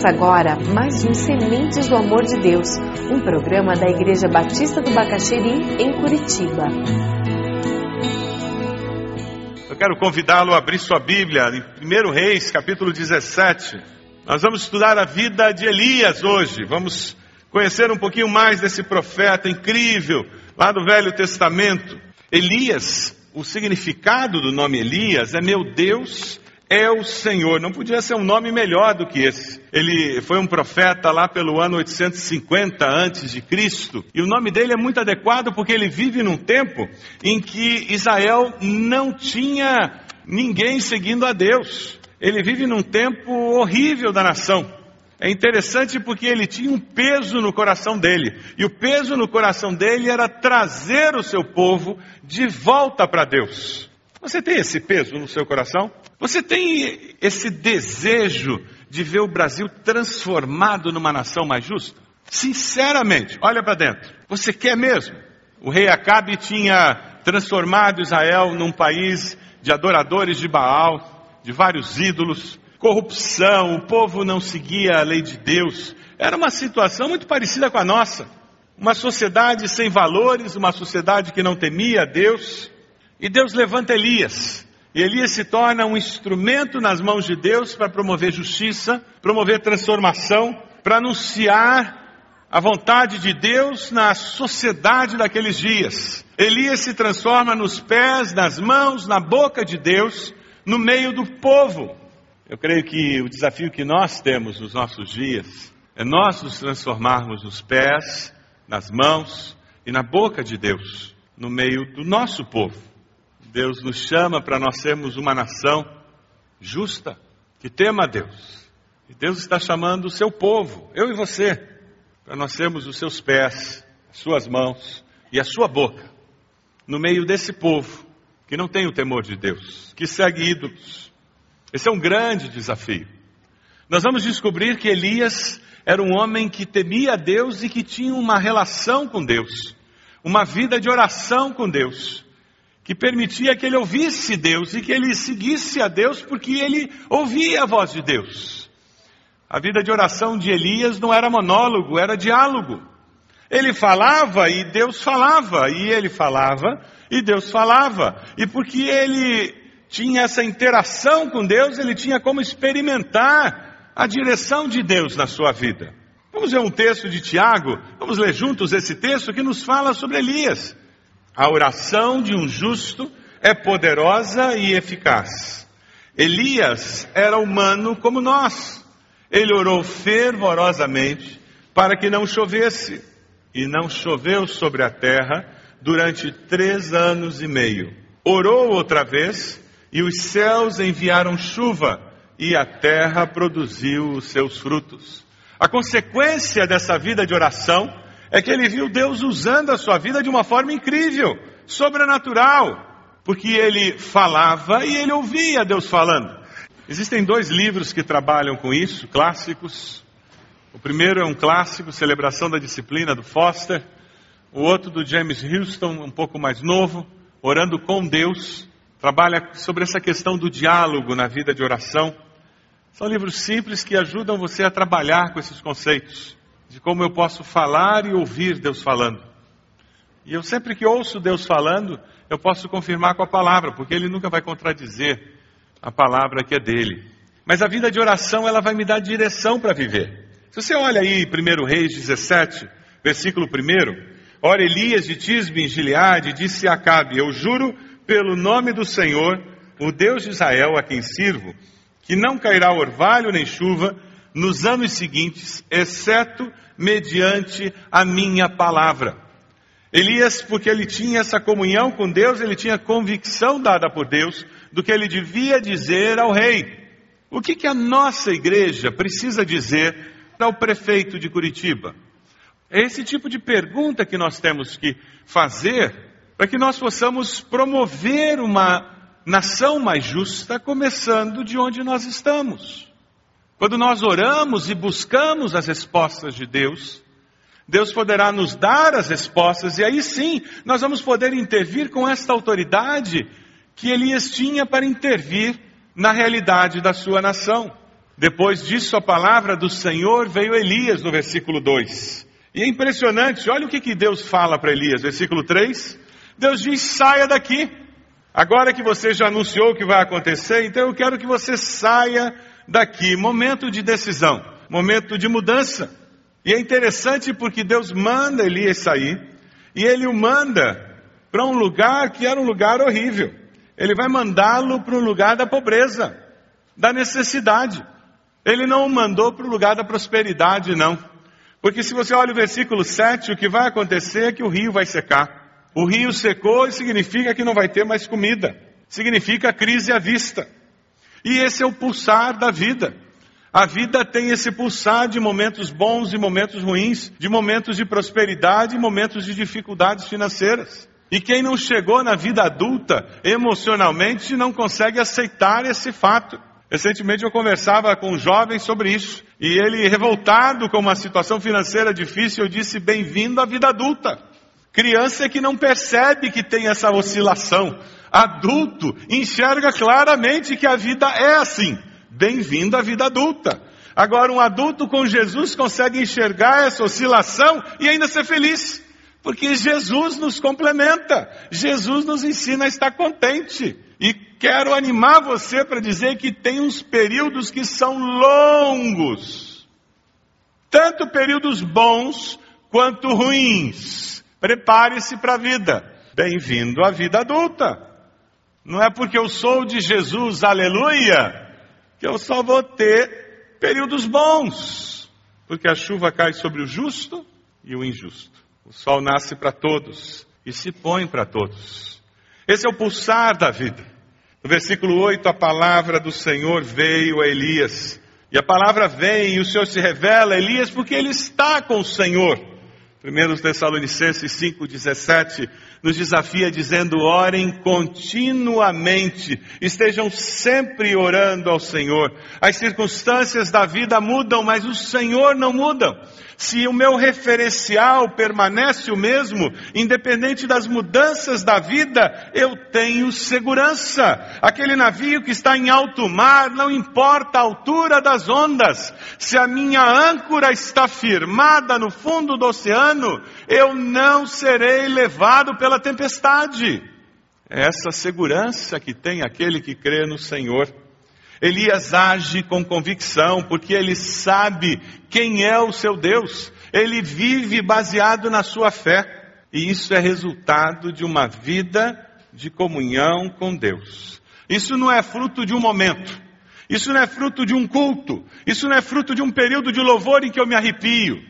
Começa agora mais um Sementes do Amor de Deus, um programa da Igreja Batista do Bacaxeri, em Curitiba. Eu quero convidá-lo a abrir sua Bíblia em 1 Reis, capítulo 17. Nós vamos estudar a vida de Elias hoje. Vamos conhecer um pouquinho mais desse profeta incrível lá do Velho Testamento. Elias, o significado do nome Elias é meu Deus é o Senhor. Não podia ser um nome melhor do que esse. Ele foi um profeta lá pelo ano 850 antes de Cristo, e o nome dele é muito adequado porque ele vive num tempo em que Israel não tinha ninguém seguindo a Deus. Ele vive num tempo horrível da nação. É interessante porque ele tinha um peso no coração dele. E o peso no coração dele era trazer o seu povo de volta para Deus. Você tem esse peso no seu coração? Você tem esse desejo de ver o Brasil transformado numa nação mais justa? Sinceramente, olha para dentro. Você quer mesmo? O rei Acabe tinha transformado Israel num país de adoradores de Baal, de vários ídolos, corrupção, o povo não seguia a lei de Deus. Era uma situação muito parecida com a nossa. Uma sociedade sem valores, uma sociedade que não temia a Deus. E Deus levanta Elias. Elias se torna um instrumento nas mãos de Deus para promover justiça, promover transformação, para anunciar a vontade de Deus na sociedade daqueles dias. Elias se transforma nos pés, nas mãos, na boca de Deus, no meio do povo. Eu creio que o desafio que nós temos nos nossos dias é nós nos transformarmos nos pés, nas mãos e na boca de Deus, no meio do nosso povo. Deus nos chama para nós sermos uma nação justa, que tema a Deus. E Deus está chamando o seu povo, eu e você, para nós sermos os seus pés, as suas mãos e a sua boca, no meio desse povo que não tem o temor de Deus, que segue ídolos. Esse é um grande desafio. Nós vamos descobrir que Elias era um homem que temia a Deus e que tinha uma relação com Deus, uma vida de oração com Deus que permitia que ele ouvisse Deus e que ele seguisse a Deus porque ele ouvia a voz de Deus. A vida de oração de Elias não era monólogo, era diálogo. Ele falava e Deus falava, e ele falava e Deus falava. E porque ele tinha essa interação com Deus, ele tinha como experimentar a direção de Deus na sua vida. Vamos ver um texto de Tiago, vamos ler juntos esse texto que nos fala sobre Elias. A oração de um justo é poderosa e eficaz. Elias era humano como nós. Ele orou fervorosamente para que não chovesse. E não choveu sobre a terra durante três anos e meio. Orou outra vez e os céus enviaram chuva e a terra produziu os seus frutos. A consequência dessa vida de oração é que ele viu Deus usando a sua vida de uma forma incrível, sobrenatural, porque ele falava e ele ouvia Deus falando. Existem dois livros que trabalham com isso, clássicos. O primeiro é um clássico, Celebração da Disciplina, do Foster. O outro, do James Houston, um pouco mais novo, Orando com Deus. Trabalha sobre essa questão do diálogo na vida de oração. São livros simples que ajudam você a trabalhar com esses conceitos de como eu posso falar e ouvir Deus falando. E eu sempre que ouço Deus falando, eu posso confirmar com a palavra, porque Ele nunca vai contradizer a palavra que é dele. Mas a vida de oração, ela vai me dar direção para viver. Se você olha aí 1 Reis 17, versículo 1, Ora, Elias de Tisbe em Gileade disse a Acabe, eu juro pelo nome do Senhor, o Deus de Israel a quem sirvo, que não cairá orvalho nem chuva nos anos seguintes, exceto mediante a minha palavra. Elias, porque ele tinha essa comunhão com Deus, ele tinha convicção dada por Deus do que ele devia dizer ao rei. O que, que a nossa igreja precisa dizer ao prefeito de Curitiba? É esse tipo de pergunta que nós temos que fazer para que nós possamos promover uma nação mais justa, começando de onde nós estamos. Quando nós oramos e buscamos as respostas de Deus, Deus poderá nos dar as respostas e aí sim nós vamos poder intervir com esta autoridade que Elias tinha para intervir na realidade da sua nação. Depois disso, a palavra do Senhor veio Elias, no versículo 2. E é impressionante, olha o que, que Deus fala para Elias, versículo 3. Deus diz: saia daqui. Agora que você já anunciou o que vai acontecer, então eu quero que você saia daqui. Momento de decisão, momento de mudança. E é interessante porque Deus manda Elias sair, e ele o manda para um lugar que era um lugar horrível. Ele vai mandá-lo para um lugar da pobreza, da necessidade. Ele não o mandou para o lugar da prosperidade, não. Porque se você olha o versículo 7, o que vai acontecer é que o rio vai secar. O rio secou e significa que não vai ter mais comida. Significa crise à vista. E esse é o pulsar da vida. A vida tem esse pulsar de momentos bons e momentos ruins, de momentos de prosperidade e momentos de dificuldades financeiras. E quem não chegou na vida adulta emocionalmente não consegue aceitar esse fato. Recentemente eu conversava com um jovem sobre isso, e ele, revoltado com uma situação financeira difícil, eu disse: Bem-vindo à vida adulta. Criança é que não percebe que tem essa oscilação. Adulto enxerga claramente que a vida é assim. Bem-vindo à vida adulta. Agora, um adulto com Jesus consegue enxergar essa oscilação e ainda ser feliz. Porque Jesus nos complementa. Jesus nos ensina a estar contente. E quero animar você para dizer que tem uns períodos que são longos. Tanto períodos bons quanto ruins. Prepare-se para a vida. Bem-vindo à vida adulta. Não é porque eu sou de Jesus, aleluia, que eu só vou ter períodos bons. Porque a chuva cai sobre o justo e o injusto. O sol nasce para todos e se põe para todos. Esse é o pulsar da vida. No versículo 8, a palavra do Senhor veio a Elias. E a palavra vem e o Senhor se revela a Elias porque ele está com o Senhor. 1 Tessalonicenses 5,17 nos desafia dizendo: orem continuamente, estejam sempre orando ao Senhor. As circunstâncias da vida mudam, mas o Senhor não muda. Se o meu referencial permanece o mesmo, independente das mudanças da vida, eu tenho segurança. Aquele navio que está em alto mar, não importa a altura das ondas, se a minha âncora está firmada no fundo do oceano, eu não serei levado pela tempestade. É essa segurança que tem aquele que crê no Senhor. Elias age com convicção, porque ele sabe quem é o seu Deus. Ele vive baseado na sua fé. E isso é resultado de uma vida de comunhão com Deus. Isso não é fruto de um momento. Isso não é fruto de um culto. Isso não é fruto de um período de louvor em que eu me arrepio.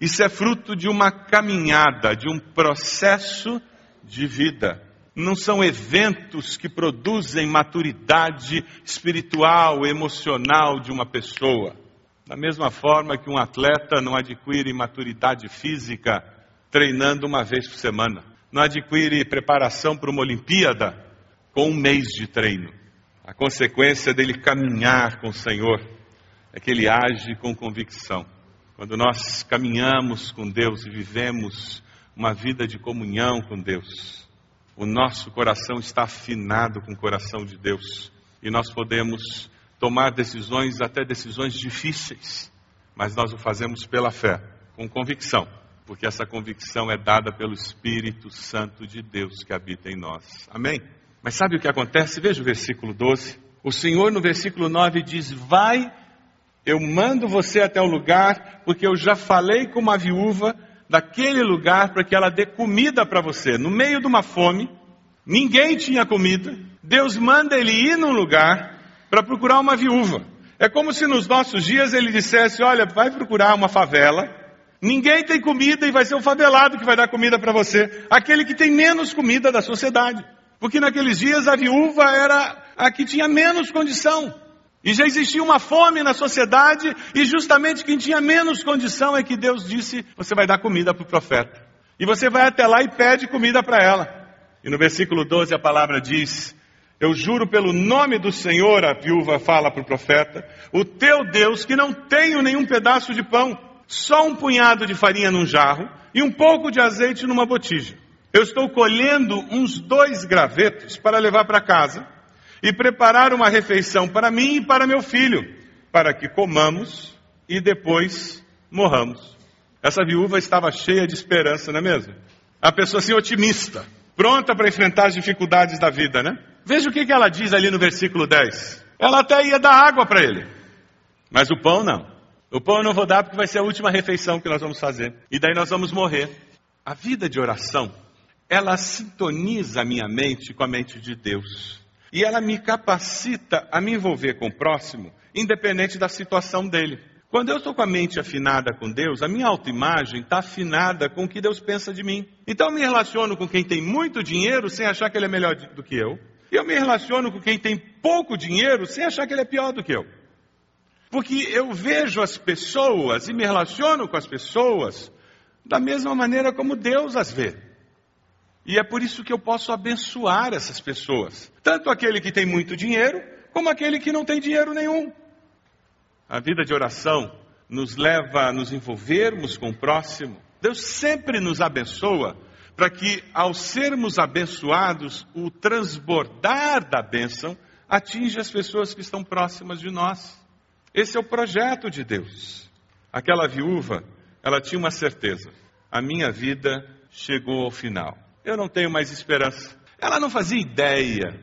Isso é fruto de uma caminhada, de um processo de vida não são eventos que produzem maturidade espiritual, emocional de uma pessoa. Da mesma forma que um atleta não adquire maturidade física treinando uma vez por semana, não adquire preparação para uma Olimpíada com um mês de treino. A consequência dele caminhar com o Senhor é que ele age com convicção. Quando nós caminhamos com Deus e vivemos uma vida de comunhão com Deus, o nosso coração está afinado com o coração de Deus e nós podemos tomar decisões, até decisões difíceis, mas nós o fazemos pela fé, com convicção, porque essa convicção é dada pelo Espírito Santo de Deus que habita em nós. Amém? Mas sabe o que acontece? Veja o versículo 12. O Senhor, no versículo 9, diz: Vai, eu mando você até o lugar, porque eu já falei com uma viúva daquele lugar para que ela dê comida para você. No meio de uma fome, ninguém tinha comida. Deus manda ele ir num lugar para procurar uma viúva. É como se nos nossos dias ele dissesse: Olha, vai procurar uma favela. Ninguém tem comida e vai ser o favelado que vai dar comida para você. Aquele que tem menos comida da sociedade. Porque naqueles dias a viúva era a que tinha menos condição. E já existia uma fome na sociedade, e justamente quem tinha menos condição é que Deus disse: Você vai dar comida para o profeta. E você vai até lá e pede comida para ela. E no versículo 12 a palavra diz: Eu juro pelo nome do Senhor, a viúva fala para o profeta, o teu Deus, que não tenho nenhum pedaço de pão, só um punhado de farinha num jarro e um pouco de azeite numa botija. Eu estou colhendo uns dois gravetos para levar para casa e preparar uma refeição para mim e para meu filho. para que comamos e depois morramos. Essa viúva estava cheia de esperança, não é mesmo? A pessoa assim otimista, pronta para enfrentar as dificuldades da vida, né? Veja o que ela diz ali no versículo 10. Ela até ia dar água para ele, mas o pão não. O pão eu não vou dar porque vai ser a última refeição que nós vamos fazer. E daí nós vamos morrer. A vida de oração, ela sintoniza a minha mente com a mente de Deus. E ela me capacita a me envolver com o próximo, independente da situação dele. Quando eu estou com a mente afinada com Deus, a minha autoimagem está afinada com o que Deus pensa de mim. Então eu me relaciono com quem tem muito dinheiro sem achar que ele é melhor do que eu. E eu me relaciono com quem tem pouco dinheiro sem achar que ele é pior do que eu. Porque eu vejo as pessoas e me relaciono com as pessoas da mesma maneira como Deus as vê. E é por isso que eu posso abençoar essas pessoas. Tanto aquele que tem muito dinheiro, como aquele que não tem dinheiro nenhum. A vida de oração nos leva a nos envolvermos com o próximo. Deus sempre nos abençoa para que, ao sermos abençoados, o transbordar da bênção atinja as pessoas que estão próximas de nós. Esse é o projeto de Deus. Aquela viúva, ela tinha uma certeza: a minha vida chegou ao final. Eu não tenho mais esperança. Ela não fazia ideia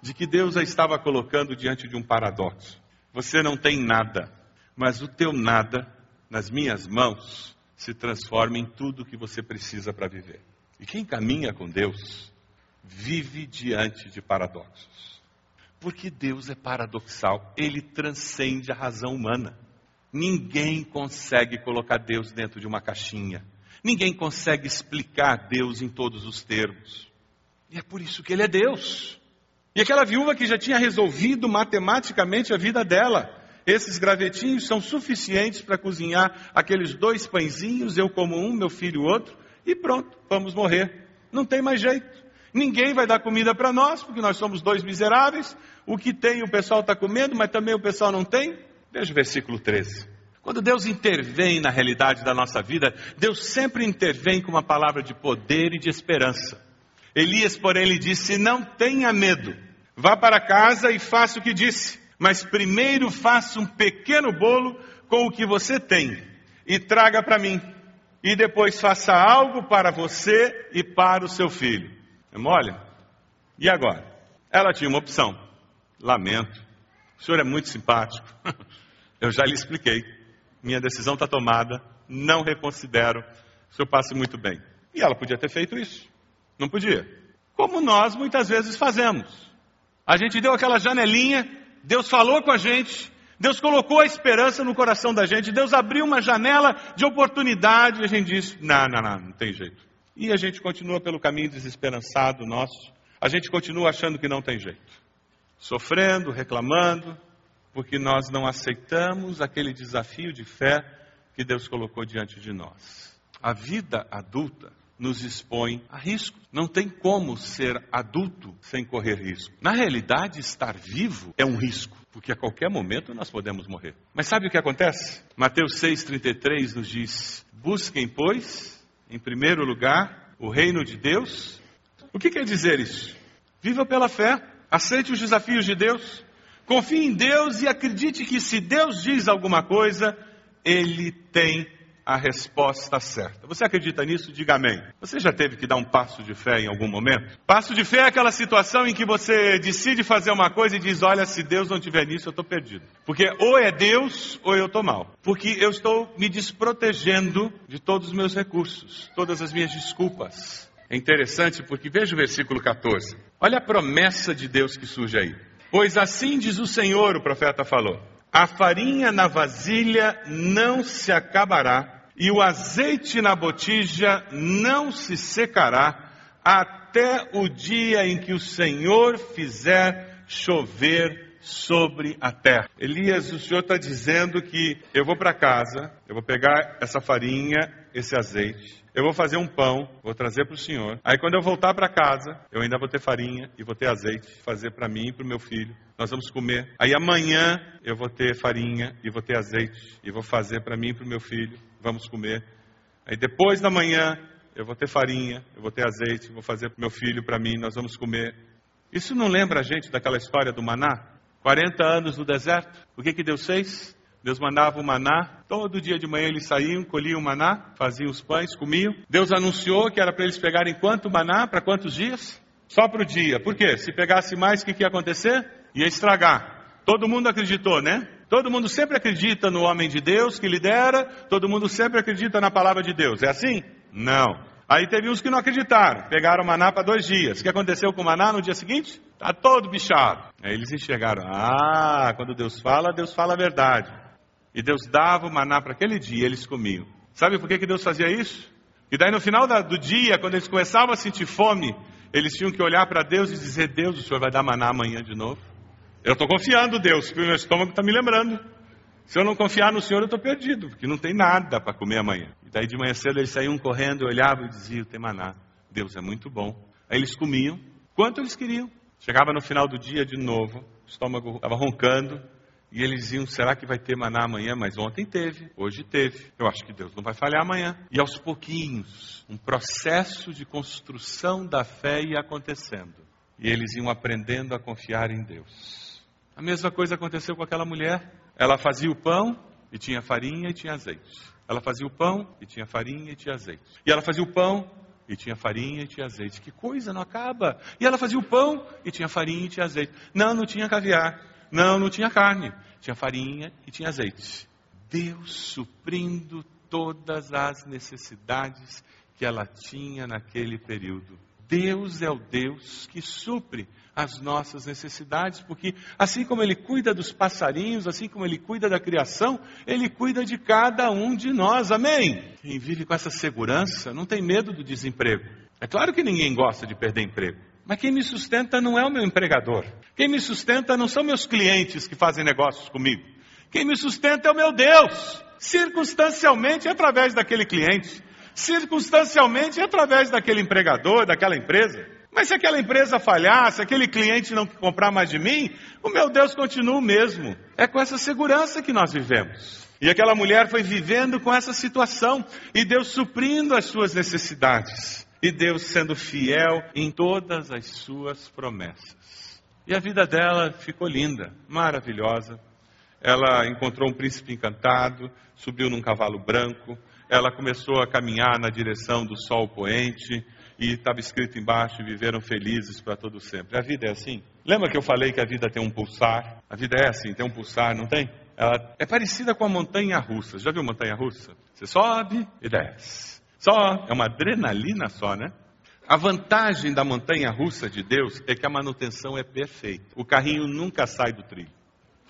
de que Deus a estava colocando diante de um paradoxo. Você não tem nada, mas o teu nada, nas minhas mãos, se transforma em tudo que você precisa para viver. E quem caminha com Deus, vive diante de paradoxos. Porque Deus é paradoxal, ele transcende a razão humana. Ninguém consegue colocar Deus dentro de uma caixinha. Ninguém consegue explicar Deus em todos os termos. E é por isso que ele é Deus. E aquela viúva que já tinha resolvido matematicamente a vida dela. Esses gravetinhos são suficientes para cozinhar aqueles dois pãezinhos, eu como um, meu filho outro, e pronto, vamos morrer. Não tem mais jeito. Ninguém vai dar comida para nós, porque nós somos dois miseráveis. O que tem o pessoal está comendo, mas também o pessoal não tem. Veja o versículo 13. Quando Deus intervém na realidade da nossa vida, Deus sempre intervém com uma palavra de poder e de esperança. Elias, porém, lhe disse: Não tenha medo, vá para casa e faça o que disse, mas primeiro faça um pequeno bolo com o que você tem e traga para mim, e depois faça algo para você e para o seu filho. É mole? E agora? Ela tinha uma opção. Lamento. O senhor é muito simpático. Eu já lhe expliquei. Minha decisão está tomada. Não reconsidero. O senhor passe muito bem. E ela podia ter feito isso. Não podia. Como nós muitas vezes fazemos. A gente deu aquela janelinha, Deus falou com a gente, Deus colocou a esperança no coração da gente, Deus abriu uma janela de oportunidade e a gente disse: não, não, não, não tem jeito. E a gente continua pelo caminho desesperançado nosso, a gente continua achando que não tem jeito, sofrendo, reclamando, porque nós não aceitamos aquele desafio de fé que Deus colocou diante de nós. A vida adulta nos expõe a risco. Não tem como ser adulto sem correr risco. Na realidade, estar vivo é um risco, porque a qualquer momento nós podemos morrer. Mas sabe o que acontece? Mateus 6,33 nos diz: Busquem, pois, em primeiro lugar, o reino de Deus. O que quer dizer isso? Viva pela fé, aceite os desafios de Deus, confie em Deus e acredite que se Deus diz alguma coisa, Ele tem a resposta certa. Você acredita nisso? Diga amém. Você já teve que dar um passo de fé em algum momento? Passo de fé é aquela situação em que você decide fazer uma coisa e diz: Olha, se Deus não tiver nisso, eu estou perdido. Porque ou é Deus ou eu estou mal. Porque eu estou me desprotegendo de todos os meus recursos, todas as minhas desculpas. É interessante porque veja o versículo 14. Olha a promessa de Deus que surge aí. Pois assim diz o Senhor, o profeta falou: a farinha na vasilha não se acabará, e o azeite na botija não se secará, até o dia em que o Senhor fizer chover sobre a terra. Elias, o Senhor está dizendo que eu vou para casa, eu vou pegar essa farinha, esse azeite, eu vou fazer um pão, vou trazer para o Senhor. Aí quando eu voltar para casa, eu ainda vou ter farinha e vou ter azeite, fazer para mim e para o meu filho. Nós vamos comer. Aí amanhã eu vou ter farinha e vou ter azeite e vou fazer para mim e para o meu filho. Vamos comer. Aí depois da manhã eu vou ter farinha, eu vou ter azeite, vou fazer para o meu filho, para mim, nós vamos comer. Isso não lembra a gente daquela história do maná? 40 anos no deserto. O que, que Deus fez? Deus mandava o maná, todo dia de manhã eles saíam, colhiam o maná, faziam os pães, comiam. Deus anunciou que era para eles pegarem quanto maná, para quantos dias? Só para o dia. Por quê? Se pegasse mais, o que, que ia acontecer? Ia estragar. Todo mundo acreditou, né? Todo mundo sempre acredita no homem de Deus que lidera, todo mundo sempre acredita na palavra de Deus. É assim? Não. Aí teve uns que não acreditaram, pegaram o maná para dois dias. O que aconteceu com o maná no dia seguinte? Está todo bichado. Aí eles enxergaram: ah, quando Deus fala, Deus fala a verdade. E Deus dava o maná para aquele dia, eles comiam. Sabe por que, que Deus fazia isso? E daí no final do dia, quando eles começavam a sentir fome, eles tinham que olhar para Deus e dizer: Deus, o Senhor vai dar maná amanhã de novo? Eu estou confiando, Deus, porque o meu estômago está me lembrando. Se eu não confiar no Senhor, eu estou perdido, porque não tem nada para comer amanhã. E daí de manhã cedo eles saíam correndo, olhavam e diziam: tem maná. Deus é muito bom. Aí eles comiam, quanto eles queriam. Chegava no final do dia de novo, o estômago estava roncando, e eles diziam: será que vai ter maná amanhã? Mas ontem teve, hoje teve. Eu acho que Deus não vai falhar amanhã. E aos pouquinhos, um processo de construção da fé ia acontecendo. E eles iam aprendendo a confiar em Deus. A mesma coisa aconteceu com aquela mulher. Ela fazia o pão e tinha farinha e tinha azeite. Ela fazia o pão e tinha farinha e tinha azeite. E ela fazia o pão e tinha farinha e tinha azeite. Que coisa, não acaba. E ela fazia o pão e tinha farinha e tinha azeite. Não, não tinha caviar. Não, não tinha carne. Tinha farinha e tinha azeite. Deus suprindo todas as necessidades que ela tinha naquele período. Deus é o Deus que supre as nossas necessidades, porque assim como Ele cuida dos passarinhos, assim como Ele cuida da criação, Ele cuida de cada um de nós, amém? Quem vive com essa segurança não tem medo do desemprego. É claro que ninguém gosta de perder emprego, mas quem me sustenta não é o meu empregador. Quem me sustenta não são meus clientes que fazem negócios comigo. Quem me sustenta é o meu Deus. Circunstancialmente é através daquele cliente, circunstancialmente através daquele empregador, daquela empresa. Mas se aquela empresa falhar, se aquele cliente não comprar mais de mim, o meu Deus continua o mesmo. É com essa segurança que nós vivemos. E aquela mulher foi vivendo com essa situação, e Deus suprindo as suas necessidades, e Deus sendo fiel em todas as suas promessas. E a vida dela ficou linda, maravilhosa. Ela encontrou um príncipe encantado, subiu num cavalo branco, ela começou a caminhar na direção do sol poente, e estava escrito embaixo: viveram felizes para todo sempre. A vida é assim. Lembra que eu falei que a vida tem um pulsar? A vida é assim, tem um pulsar, não tem? Ela é parecida com a montanha russa. Já viu montanha russa? Você sobe e desce. Só, é uma adrenalina só, né? A vantagem da montanha russa de Deus é que a manutenção é perfeita. O carrinho nunca sai do trilho.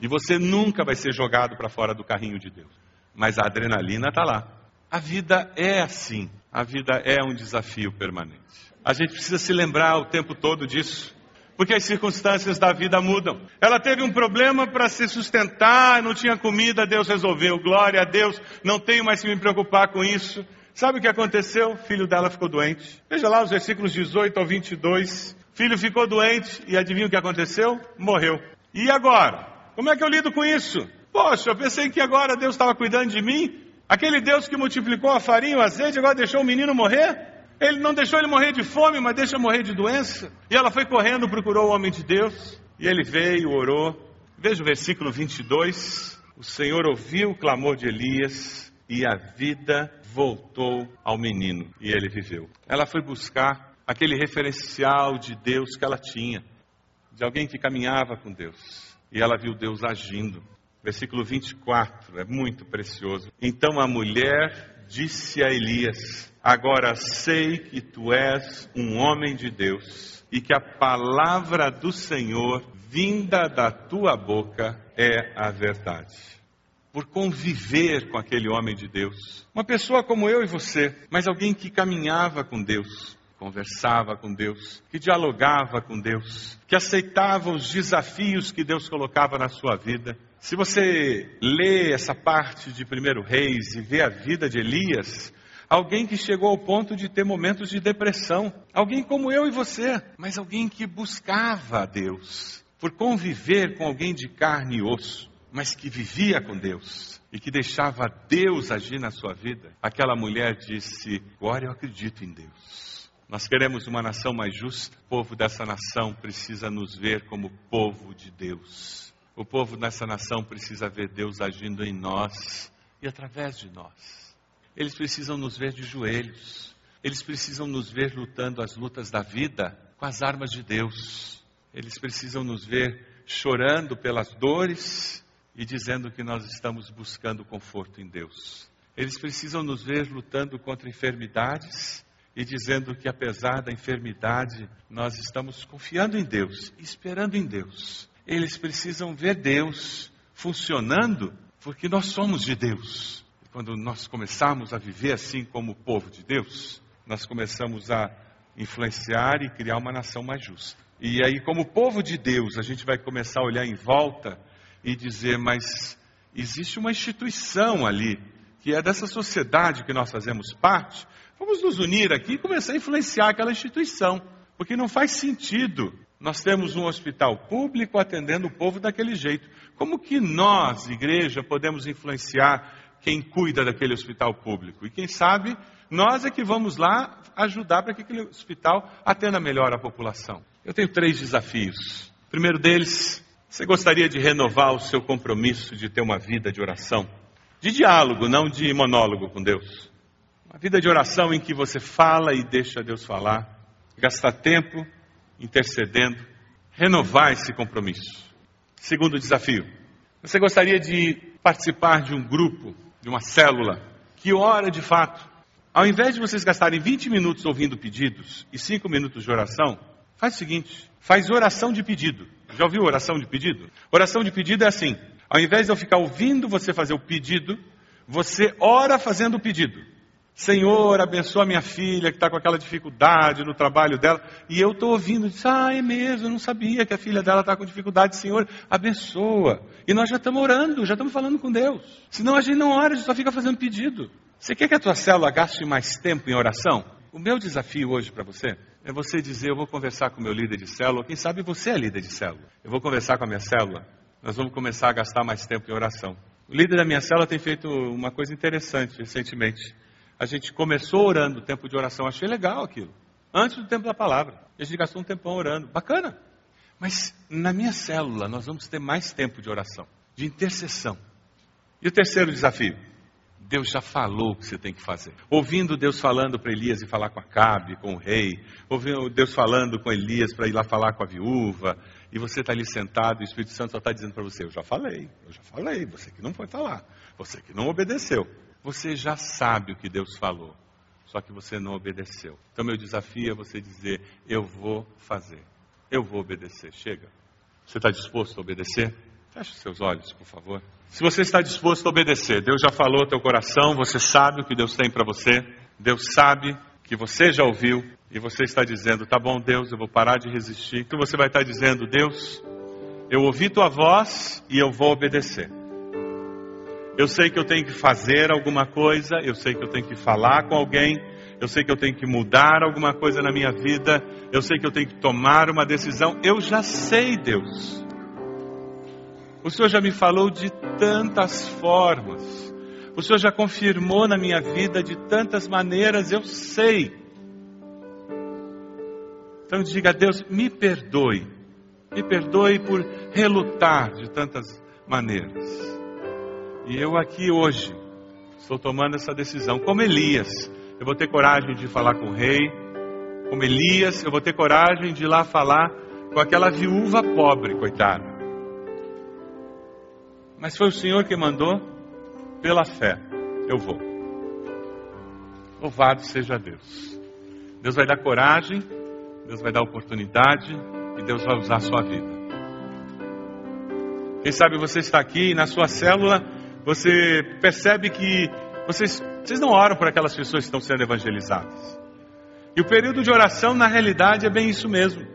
E você nunca vai ser jogado para fora do carrinho de Deus. Mas a adrenalina está lá. A vida é assim. A vida é um desafio permanente. A gente precisa se lembrar o tempo todo disso. Porque as circunstâncias da vida mudam. Ela teve um problema para se sustentar, não tinha comida, Deus resolveu. Glória a Deus, não tenho mais que me preocupar com isso. Sabe o que aconteceu? O filho dela ficou doente. Veja lá os versículos 18 ao 22. Filho ficou doente e adivinha o que aconteceu? Morreu. E agora? Como é que eu lido com isso? Poxa, eu pensei que agora Deus estava cuidando de mim. Aquele Deus que multiplicou a farinha e o azeite, agora deixou o menino morrer? Ele não deixou ele morrer de fome, mas deixa morrer de doença. E ela foi correndo, procurou o homem de Deus. E ele veio, orou. Veja o versículo 22. O Senhor ouviu o clamor de Elias e a vida voltou ao menino. E ele viveu. Ela foi buscar aquele referencial de Deus que ela tinha, de alguém que caminhava com Deus. E ela viu Deus agindo. Versículo 24, é muito precioso. Então a mulher disse a Elias: Agora sei que tu és um homem de Deus e que a palavra do Senhor vinda da tua boca é a verdade. Por conviver com aquele homem de Deus, uma pessoa como eu e você, mas alguém que caminhava com Deus, conversava com Deus, que dialogava com Deus, que aceitava os desafios que Deus colocava na sua vida, se você lê essa parte de 1 Reis e vê a vida de Elias, alguém que chegou ao ponto de ter momentos de depressão, alguém como eu e você, mas alguém que buscava a Deus, por conviver com alguém de carne e osso, mas que vivia com Deus e que deixava Deus agir na sua vida. Aquela mulher disse: Agora eu acredito em Deus. Nós queremos uma nação mais justa. O povo dessa nação precisa nos ver como povo de Deus O povo nessa nação precisa ver Deus agindo em nós e através de nós. Eles precisam nos ver de joelhos. Eles precisam nos ver lutando as lutas da vida com as armas de Deus. Eles precisam nos ver chorando pelas dores e dizendo que nós estamos buscando conforto em Deus. Eles precisam nos ver lutando contra enfermidades e dizendo que apesar da enfermidade, nós estamos confiando em Deus, esperando em Deus. Eles precisam ver Deus funcionando porque nós somos de Deus. Quando nós começarmos a viver assim como povo de Deus, nós começamos a influenciar e criar uma nação mais justa. E aí, como povo de Deus, a gente vai começar a olhar em volta e dizer: mas existe uma instituição ali, que é dessa sociedade que nós fazemos parte. Vamos nos unir aqui e começar a influenciar aquela instituição, porque não faz sentido nós temos um hospital público atendendo o povo daquele jeito. Como que nós, igreja, podemos influenciar quem cuida daquele hospital público? E quem sabe, nós é que vamos lá ajudar para que aquele hospital atenda melhor a população. Eu tenho três desafios. O primeiro deles, você gostaria de renovar o seu compromisso de ter uma vida de oração? De diálogo, não de monólogo com Deus. Uma vida de oração em que você fala e deixa Deus falar, gasta tempo intercedendo, renovar esse compromisso. Segundo desafio, você gostaria de participar de um grupo, de uma célula, que ora de fato. Ao invés de vocês gastarem 20 minutos ouvindo pedidos e 5 minutos de oração, faz o seguinte: faz oração de pedido. Já ouviu oração de pedido? Oração de pedido é assim: ao invés de eu ficar ouvindo você fazer o pedido, você ora fazendo o pedido. Senhor, abençoa minha filha que está com aquela dificuldade no trabalho dela. E eu estou ouvindo, diz, ah, é mesmo, eu não sabia que a filha dela está com dificuldade. Senhor, abençoa. E nós já estamos orando, já estamos falando com Deus. Senão a gente não ora, a gente só fica fazendo pedido. Você quer que a tua célula gaste mais tempo em oração? O meu desafio hoje para você é você dizer, eu vou conversar com o meu líder de célula, quem sabe você é líder de célula. Eu vou conversar com a minha célula, nós vamos começar a gastar mais tempo em oração. O líder da minha célula tem feito uma coisa interessante recentemente. A gente começou orando o tempo de oração, achei legal aquilo. Antes do tempo da palavra. A gente gastou um tempão orando. Bacana. Mas na minha célula nós vamos ter mais tempo de oração, de intercessão. E o terceiro desafio? Deus já falou o que você tem que fazer. Ouvindo Deus falando para Elias ir falar com Acabe, com o rei, ouvindo Deus falando com Elias para ir lá falar com a viúva, e você está ali sentado e o Espírito Santo só está dizendo para você: Eu já falei, eu já falei, você que não foi falar, você que não obedeceu. Você já sabe o que Deus falou, só que você não obedeceu. Então, meu desafio é você dizer: Eu vou fazer, eu vou obedecer. Chega. Você está disposto a obedecer? Feche seus olhos, por favor. Se você está disposto a obedecer, Deus já falou ao teu coração, você sabe o que Deus tem para você, Deus sabe que você já ouviu e você está dizendo: Tá bom, Deus, eu vou parar de resistir. Então você vai estar dizendo: Deus, eu ouvi tua voz e eu vou obedecer. Eu sei que eu tenho que fazer alguma coisa, eu sei que eu tenho que falar com alguém, eu sei que eu tenho que mudar alguma coisa na minha vida, eu sei que eu tenho que tomar uma decisão. Eu já sei, Deus. O Senhor já me falou de tantas formas, o Senhor já confirmou na minha vida de tantas maneiras, eu sei. Então diga a Deus: me perdoe, me perdoe por relutar de tantas maneiras. E eu aqui hoje estou tomando essa decisão, como Elias. Eu vou ter coragem de falar com o rei, como Elias, eu vou ter coragem de ir lá falar com aquela viúva pobre, coitada. Mas foi o Senhor que mandou, pela fé, eu vou. Louvado seja Deus. Deus vai dar coragem, Deus vai dar oportunidade e Deus vai usar a sua vida. Quem sabe você está aqui na sua célula você percebe que vocês, vocês não oram por aquelas pessoas que estão sendo evangelizadas. E o período de oração, na realidade, é bem isso mesmo.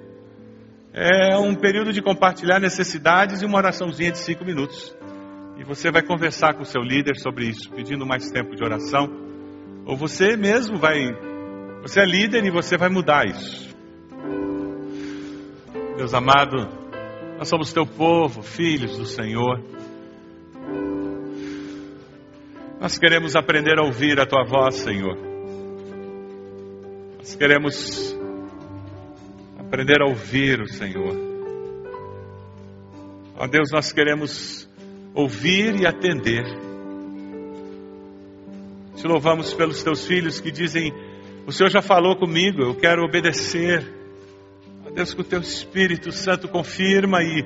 É um período de compartilhar necessidades e uma oraçãozinha de cinco minutos. E você vai conversar com o seu líder sobre isso, pedindo mais tempo de oração. Ou você mesmo vai. Você é líder e você vai mudar isso. Deus amado, nós somos teu povo, filhos do Senhor. Nós queremos aprender a ouvir a tua voz, Senhor. Nós queremos aprender a ouvir o Senhor. Ó Deus, nós queremos ouvir e atender. Te louvamos pelos teus filhos que dizem: O Senhor já falou comigo, eu quero obedecer. Ó Deus, que o teu Espírito Santo confirma e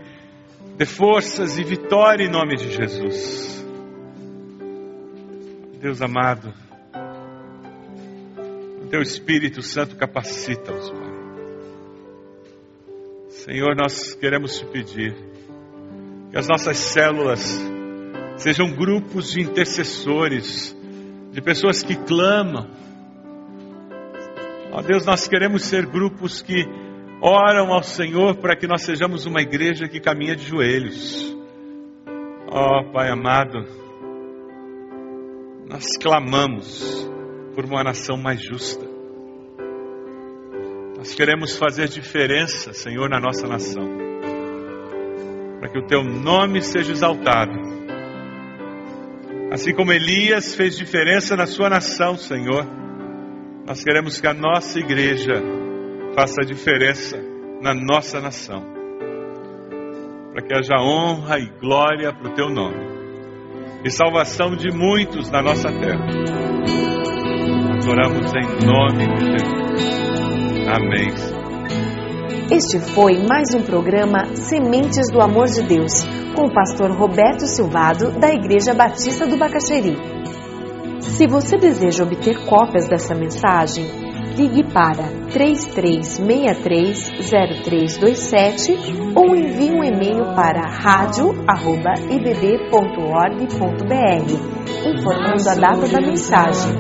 dê forças e vitória em nome de Jesus. Deus amado, o teu Espírito Santo capacita-os, Pai. Senhor, nós queremos te pedir que as nossas células sejam grupos de intercessores, de pessoas que clamam. Ó Deus, nós queremos ser grupos que oram ao Senhor para que nós sejamos uma igreja que caminha de joelhos. Ó Pai amado, nós clamamos por uma nação mais justa. Nós queremos fazer diferença, Senhor, na nossa nação, para que o Teu nome seja exaltado. Assim como Elias fez diferença na sua nação, Senhor, nós queremos que a nossa igreja faça diferença na nossa nação, para que haja honra e glória para o Teu nome e salvação de muitos na nossa terra. Oramos em nome de Jesus. Amém. Este foi mais um programa Sementes do Amor de Deus, com o pastor Roberto Silvado, da Igreja Batista do Bacaxeri. Se você deseja obter cópias dessa mensagem, ligue para 33630327 ou envie um e-mail para radio@ibb.org.br, informando a data da mensagem.